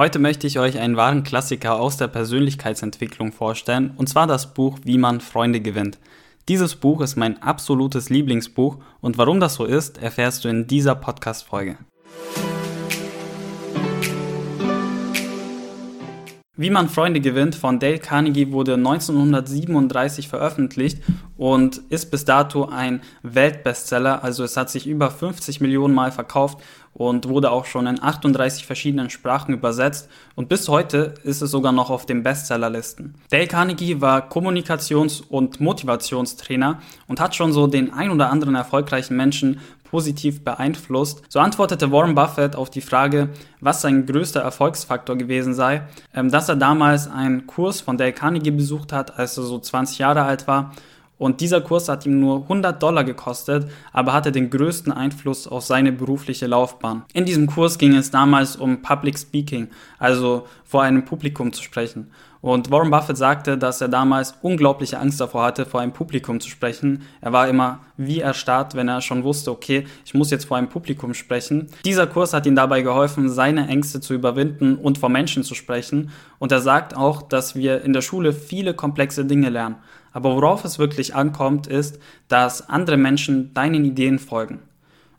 Heute möchte ich euch einen wahren Klassiker aus der Persönlichkeitsentwicklung vorstellen, und zwar das Buch Wie man Freunde gewinnt. Dieses Buch ist mein absolutes Lieblingsbuch und warum das so ist, erfährst du in dieser Podcast-Folge. Wie man Freunde gewinnt von Dale Carnegie wurde 1937 veröffentlicht und ist bis dato ein Weltbestseller. Also es hat sich über 50 Millionen Mal verkauft und wurde auch schon in 38 verschiedenen Sprachen übersetzt und bis heute ist es sogar noch auf den Bestsellerlisten. Dale Carnegie war Kommunikations- und Motivationstrainer und hat schon so den ein oder anderen erfolgreichen Menschen positiv beeinflusst. So antwortete Warren Buffett auf die Frage, was sein größter Erfolgsfaktor gewesen sei, ähm, dass er damals einen Kurs von Dale Carnegie besucht hat, als er so 20 Jahre alt war. Und dieser Kurs hat ihm nur 100 Dollar gekostet, aber hatte den größten Einfluss auf seine berufliche Laufbahn. In diesem Kurs ging es damals um Public Speaking, also vor einem Publikum zu sprechen. Und Warren Buffett sagte, dass er damals unglaubliche Angst davor hatte, vor einem Publikum zu sprechen. Er war immer wie erstarrt, wenn er schon wusste, okay, ich muss jetzt vor einem Publikum sprechen. Dieser Kurs hat ihm dabei geholfen, seine Ängste zu überwinden und vor Menschen zu sprechen. Und er sagt auch, dass wir in der Schule viele komplexe Dinge lernen. Aber worauf es wirklich ankommt, ist, dass andere Menschen deinen Ideen folgen.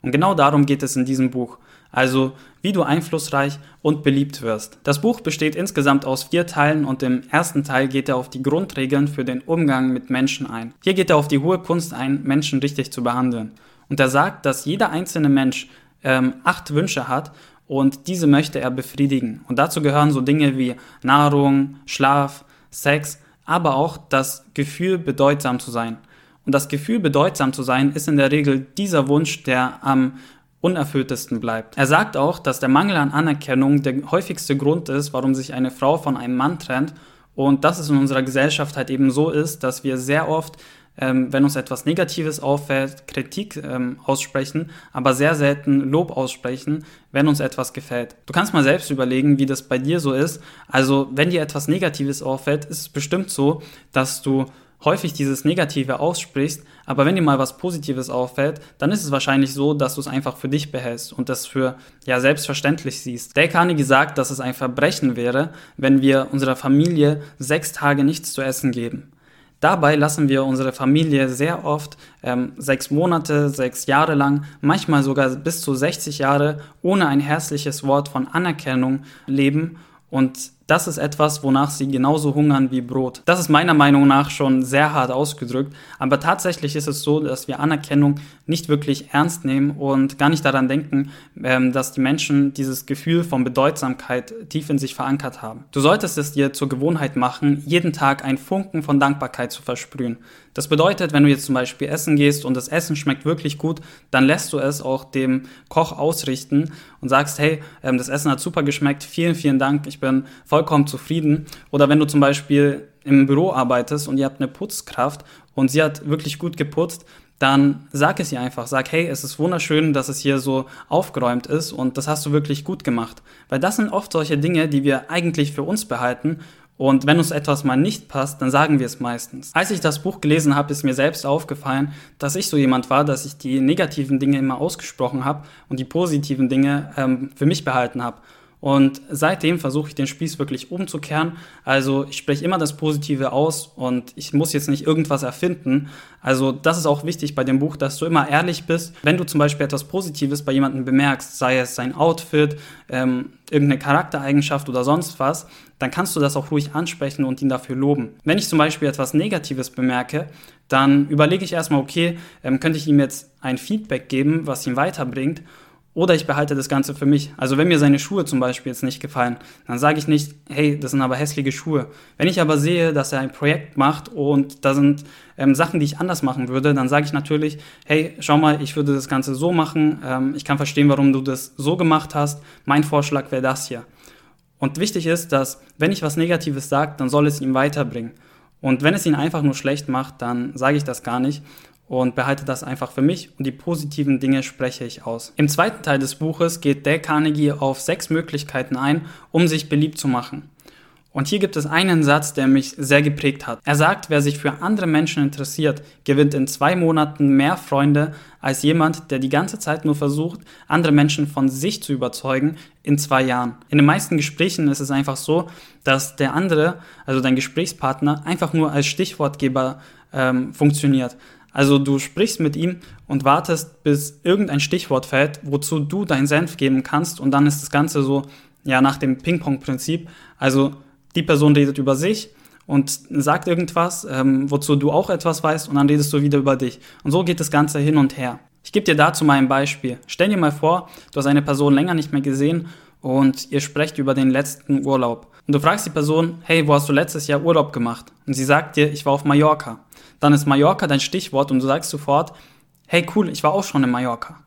Und genau darum geht es in diesem Buch also wie du einflussreich und beliebt wirst. Das Buch besteht insgesamt aus vier Teilen und im ersten Teil geht er auf die Grundregeln für den Umgang mit Menschen ein. Hier geht er auf die hohe Kunst ein, Menschen richtig zu behandeln. Und er sagt, dass jeder einzelne Mensch ähm, acht Wünsche hat und diese möchte er befriedigen. Und dazu gehören so Dinge wie Nahrung, Schlaf, Sex, aber auch das Gefühl, bedeutsam zu sein. Und das Gefühl, bedeutsam zu sein, ist in der Regel dieser Wunsch, der am unerfülltesten bleibt. Er sagt auch, dass der Mangel an Anerkennung der häufigste Grund ist, warum sich eine Frau von einem Mann trennt und dass es in unserer Gesellschaft halt eben so ist, dass wir sehr oft, ähm, wenn uns etwas Negatives auffällt, Kritik ähm, aussprechen, aber sehr selten Lob aussprechen, wenn uns etwas gefällt. Du kannst mal selbst überlegen, wie das bei dir so ist. Also, wenn dir etwas Negatives auffällt, ist es bestimmt so, dass du häufig dieses Negative aussprichst, aber wenn dir mal was Positives auffällt, dann ist es wahrscheinlich so, dass du es einfach für dich behältst und das für ja selbstverständlich siehst. Dale Carnegie sagt, dass es ein Verbrechen wäre, wenn wir unserer Familie sechs Tage nichts zu essen geben. Dabei lassen wir unsere Familie sehr oft ähm, sechs Monate, sechs Jahre lang, manchmal sogar bis zu 60 Jahre ohne ein herzliches Wort von Anerkennung leben und das ist etwas, wonach sie genauso hungern wie Brot. Das ist meiner Meinung nach schon sehr hart ausgedrückt, aber tatsächlich ist es so, dass wir Anerkennung nicht wirklich ernst nehmen und gar nicht daran denken, ähm, dass die Menschen dieses Gefühl von Bedeutsamkeit tief in sich verankert haben. Du solltest es dir zur Gewohnheit machen, jeden Tag einen Funken von Dankbarkeit zu versprühen. Das bedeutet, wenn du jetzt zum Beispiel essen gehst und das Essen schmeckt wirklich gut, dann lässt du es auch dem Koch ausrichten und sagst, hey, ähm, das Essen hat super geschmeckt, vielen, vielen Dank, ich bin voll vollkommen zufrieden. Oder wenn du zum Beispiel im Büro arbeitest und ihr habt eine Putzkraft und sie hat wirklich gut geputzt, dann sag es ihr einfach. Sag, hey, es ist wunderschön, dass es hier so aufgeräumt ist und das hast du wirklich gut gemacht. Weil das sind oft solche Dinge, die wir eigentlich für uns behalten und wenn uns etwas mal nicht passt, dann sagen wir es meistens. Als ich das Buch gelesen habe, ist mir selbst aufgefallen, dass ich so jemand war, dass ich die negativen Dinge immer ausgesprochen habe und die positiven Dinge ähm, für mich behalten habe. Und seitdem versuche ich den Spieß wirklich umzukehren. Also ich spreche immer das Positive aus und ich muss jetzt nicht irgendwas erfinden. Also das ist auch wichtig bei dem Buch, dass du immer ehrlich bist. Wenn du zum Beispiel etwas Positives bei jemandem bemerkst, sei es sein Outfit, ähm, irgendeine Charaktereigenschaft oder sonst was, dann kannst du das auch ruhig ansprechen und ihn dafür loben. Wenn ich zum Beispiel etwas Negatives bemerke, dann überlege ich erstmal, okay, ähm, könnte ich ihm jetzt ein Feedback geben, was ihn weiterbringt oder ich behalte das Ganze für mich. Also wenn mir seine Schuhe zum Beispiel jetzt nicht gefallen, dann sage ich nicht, hey, das sind aber hässliche Schuhe. Wenn ich aber sehe, dass er ein Projekt macht und da sind ähm, Sachen, die ich anders machen würde, dann sage ich natürlich, hey, schau mal, ich würde das Ganze so machen. Ähm, ich kann verstehen, warum du das so gemacht hast. Mein Vorschlag wäre das hier. Und wichtig ist, dass wenn ich was Negatives sage, dann soll es ihm weiterbringen. Und wenn es ihn einfach nur schlecht macht, dann sage ich das gar nicht und behalte das einfach für mich und die positiven Dinge spreche ich aus. Im zweiten Teil des Buches geht Dale Carnegie auf sechs Möglichkeiten ein, um sich beliebt zu machen. Und hier gibt es einen Satz, der mich sehr geprägt hat. Er sagt, wer sich für andere Menschen interessiert, gewinnt in zwei Monaten mehr Freunde als jemand, der die ganze Zeit nur versucht, andere Menschen von sich zu überzeugen in zwei Jahren. In den meisten Gesprächen ist es einfach so, dass der andere, also dein Gesprächspartner, einfach nur als Stichwortgeber ähm, funktioniert. Also du sprichst mit ihm und wartest, bis irgendein Stichwort fällt, wozu du deinen Senf geben kannst und dann ist das Ganze so, ja, nach dem Ping-Pong-Prinzip. Also die Person redet über sich und sagt irgendwas, ähm, wozu du auch etwas weißt und dann redest du wieder über dich. Und so geht das Ganze hin und her. Ich gebe dir dazu mal ein Beispiel. Stell dir mal vor, du hast eine Person länger nicht mehr gesehen und ihr sprecht über den letzten Urlaub. Und du fragst die Person, hey, wo hast du letztes Jahr Urlaub gemacht? Und sie sagt dir, ich war auf Mallorca. Dann ist Mallorca dein Stichwort und du sagst sofort, hey cool, ich war auch schon in Mallorca.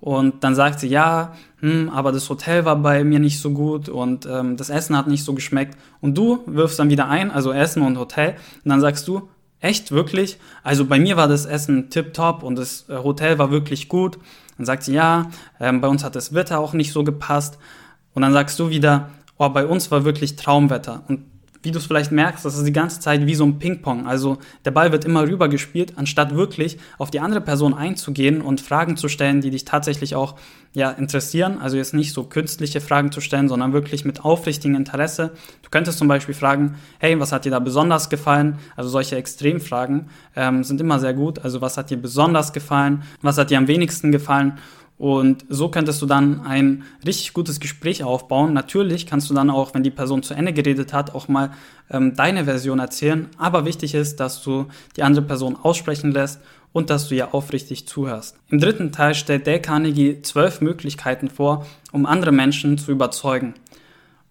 Und dann sagt sie, ja, hm, aber das Hotel war bei mir nicht so gut und ähm, das Essen hat nicht so geschmeckt. Und du wirfst dann wieder ein, also Essen und Hotel, und dann sagst du, echt, wirklich? Also bei mir war das Essen tipptopp und das äh, Hotel war wirklich gut. Dann sagt sie, ja, ähm, bei uns hat das Wetter auch nicht so gepasst. Und dann sagst du wieder, oh, bei uns war wirklich Traumwetter. Und wie du es vielleicht merkst, das ist die ganze Zeit wie so ein Ping-Pong. Also der Ball wird immer rüber gespielt, anstatt wirklich auf die andere Person einzugehen und Fragen zu stellen, die dich tatsächlich auch ja, interessieren. Also jetzt nicht so künstliche Fragen zu stellen, sondern wirklich mit aufrichtigem Interesse. Du könntest zum Beispiel fragen, hey, was hat dir da besonders gefallen? Also solche Extremfragen ähm, sind immer sehr gut. Also was hat dir besonders gefallen? Was hat dir am wenigsten gefallen? Und so könntest du dann ein richtig gutes Gespräch aufbauen. Natürlich kannst du dann auch, wenn die Person zu Ende geredet hat, auch mal ähm, deine Version erzählen. Aber wichtig ist, dass du die andere Person aussprechen lässt und dass du ihr aufrichtig zuhörst. Im dritten Teil stellt Dale Carnegie zwölf Möglichkeiten vor, um andere Menschen zu überzeugen.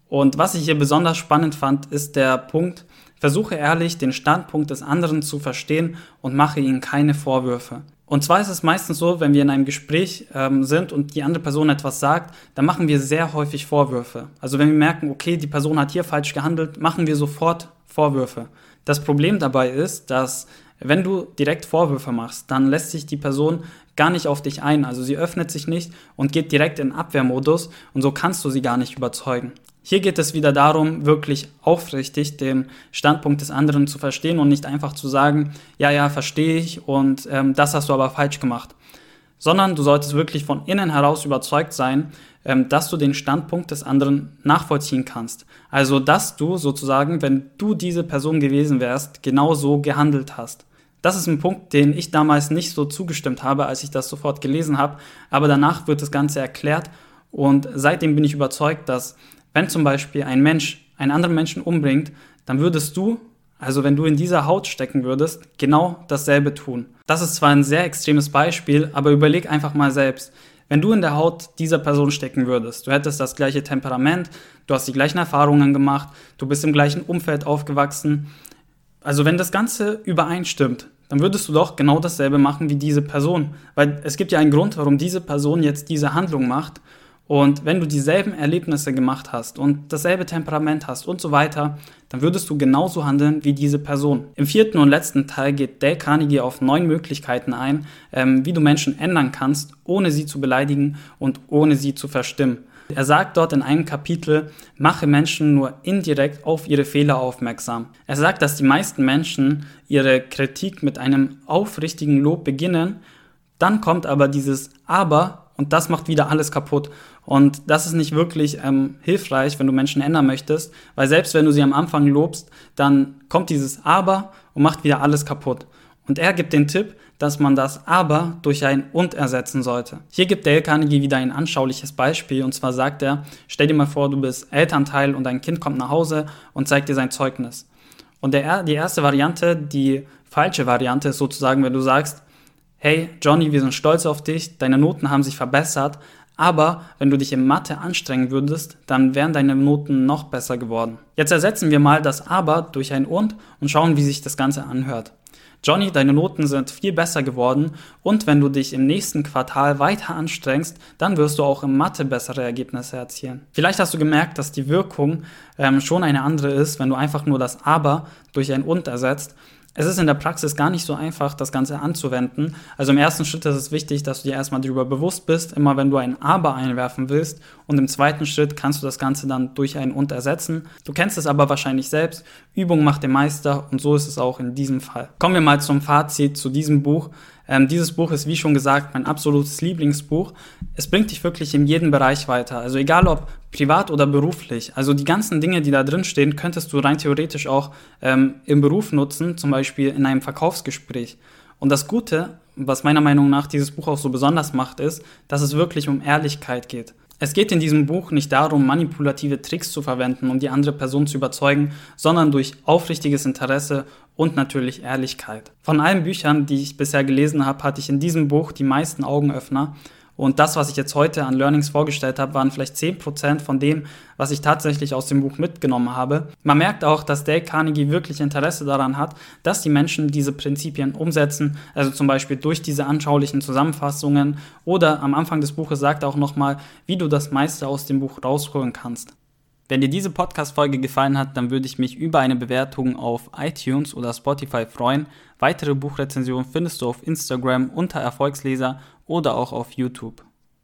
Und was ich hier besonders spannend fand, ist der Punkt, versuche ehrlich den Standpunkt des anderen zu verstehen und mache ihnen keine Vorwürfe. Und zwar ist es meistens so, wenn wir in einem Gespräch ähm, sind und die andere Person etwas sagt, dann machen wir sehr häufig Vorwürfe. Also wenn wir merken, okay, die Person hat hier falsch gehandelt, machen wir sofort Vorwürfe. Das Problem dabei ist, dass wenn du direkt Vorwürfe machst, dann lässt sich die Person gar nicht auf dich ein. Also sie öffnet sich nicht und geht direkt in Abwehrmodus und so kannst du sie gar nicht überzeugen. Hier geht es wieder darum, wirklich aufrichtig den Standpunkt des anderen zu verstehen und nicht einfach zu sagen, ja, ja, verstehe ich und ähm, das hast du aber falsch gemacht. Sondern du solltest wirklich von innen heraus überzeugt sein, ähm, dass du den Standpunkt des anderen nachvollziehen kannst. Also, dass du sozusagen, wenn du diese Person gewesen wärst, genau so gehandelt hast. Das ist ein Punkt, den ich damals nicht so zugestimmt habe, als ich das sofort gelesen habe, aber danach wird das Ganze erklärt und seitdem bin ich überzeugt, dass wenn zum Beispiel ein Mensch einen anderen Menschen umbringt, dann würdest du, also wenn du in dieser Haut stecken würdest, genau dasselbe tun. Das ist zwar ein sehr extremes Beispiel, aber überleg einfach mal selbst. Wenn du in der Haut dieser Person stecken würdest, du hättest das gleiche Temperament, du hast die gleichen Erfahrungen gemacht, du bist im gleichen Umfeld aufgewachsen. Also wenn das Ganze übereinstimmt, dann würdest du doch genau dasselbe machen wie diese Person. Weil es gibt ja einen Grund, warum diese Person jetzt diese Handlung macht und wenn du dieselben Erlebnisse gemacht hast und dasselbe Temperament hast und so weiter, dann würdest du genauso handeln wie diese Person. Im vierten und letzten Teil geht Dale Carnegie auf neun Möglichkeiten ein, ähm, wie du Menschen ändern kannst, ohne sie zu beleidigen und ohne sie zu verstimmen. Er sagt dort in einem Kapitel, mache Menschen nur indirekt auf ihre Fehler aufmerksam. Er sagt, dass die meisten Menschen ihre Kritik mit einem aufrichtigen Lob beginnen, dann kommt aber dieses Aber und das macht wieder alles kaputt. Und das ist nicht wirklich ähm, hilfreich, wenn du Menschen ändern möchtest, weil selbst wenn du sie am Anfang lobst, dann kommt dieses Aber und macht wieder alles kaputt. Und er gibt den Tipp, dass man das Aber durch ein Und ersetzen sollte. Hier gibt Dale Carnegie wieder ein anschauliches Beispiel und zwar sagt er, stell dir mal vor, du bist Elternteil und dein Kind kommt nach Hause und zeigt dir sein Zeugnis. Und der, die erste Variante, die falsche Variante ist sozusagen, wenn du sagst, hey Johnny, wir sind stolz auf dich, deine Noten haben sich verbessert, aber wenn du dich in Mathe anstrengen würdest, dann wären deine Noten noch besser geworden. Jetzt ersetzen wir mal das aber durch ein und und schauen, wie sich das Ganze anhört. Johnny, deine Noten sind viel besser geworden und wenn du dich im nächsten Quartal weiter anstrengst, dann wirst du auch im Mathe bessere Ergebnisse erzielen. Vielleicht hast du gemerkt, dass die Wirkung ähm, schon eine andere ist, wenn du einfach nur das aber durch ein und ersetzt Es ist in der Praxis gar nicht so einfach, das Ganze anzuwenden. Also im ersten Schritt ist es wichtig, dass du dir erstmal darüber bewusst bist, immer wenn du ein Aber einwerfen willst. Und im zweiten Schritt kannst du das Ganze dann durch ein Und ersetzen. Du kennst es aber wahrscheinlich selbst. Übung macht den Meister und so ist es auch in diesem Fall. Kommen wir mal zum Fazit zu diesem Buch. Ähm, dieses Buch ist, wie schon gesagt, mein absolutes Lieblingsbuch. Es bringt dich wirklich in jedem Bereich weiter. Also egal ob privat oder beruflich. Also die ganzen Dinge, die da drin stehen, könntest du rein theoretisch auch ähm, im Beruf nutzen, zum Beispiel in einem Verkaufsgespräch. Und das Gute, was meiner Meinung nach dieses Buch auch so besonders macht, ist, dass es wirklich um Ehrlichkeit geht. Es geht in diesem Buch nicht darum, manipulative Tricks zu verwenden, um die andere Person zu überzeugen, sondern durch aufrichtiges Interesse und natürlich Ehrlichkeit. Von allen Büchern, die ich bisher gelesen habe, hatte ich in diesem Buch die meisten Augenöffner und das, was ich jetzt heute an Learnings vorgestellt habe, waren vielleicht 10% von dem, was ich tatsächlich aus dem Buch mitgenommen habe. Man merkt auch, dass Dale Carnegie wirklich Interesse daran hat, dass die Menschen diese Prinzipien umsetzen, also zum Beispiel durch diese anschaulichen Zusammenfassungen oder am Anfang des Buches sagt er auch nochmal, wie du das meiste aus dem Buch rausholen kannst. Wenn dir diese Podcast-Folge gefallen hat, dann würde ich mich über eine Bewertung auf iTunes oder Spotify freuen. Weitere Buchrezensionen findest du auf Instagram unter Erfolgsleser oder auch auf YouTube.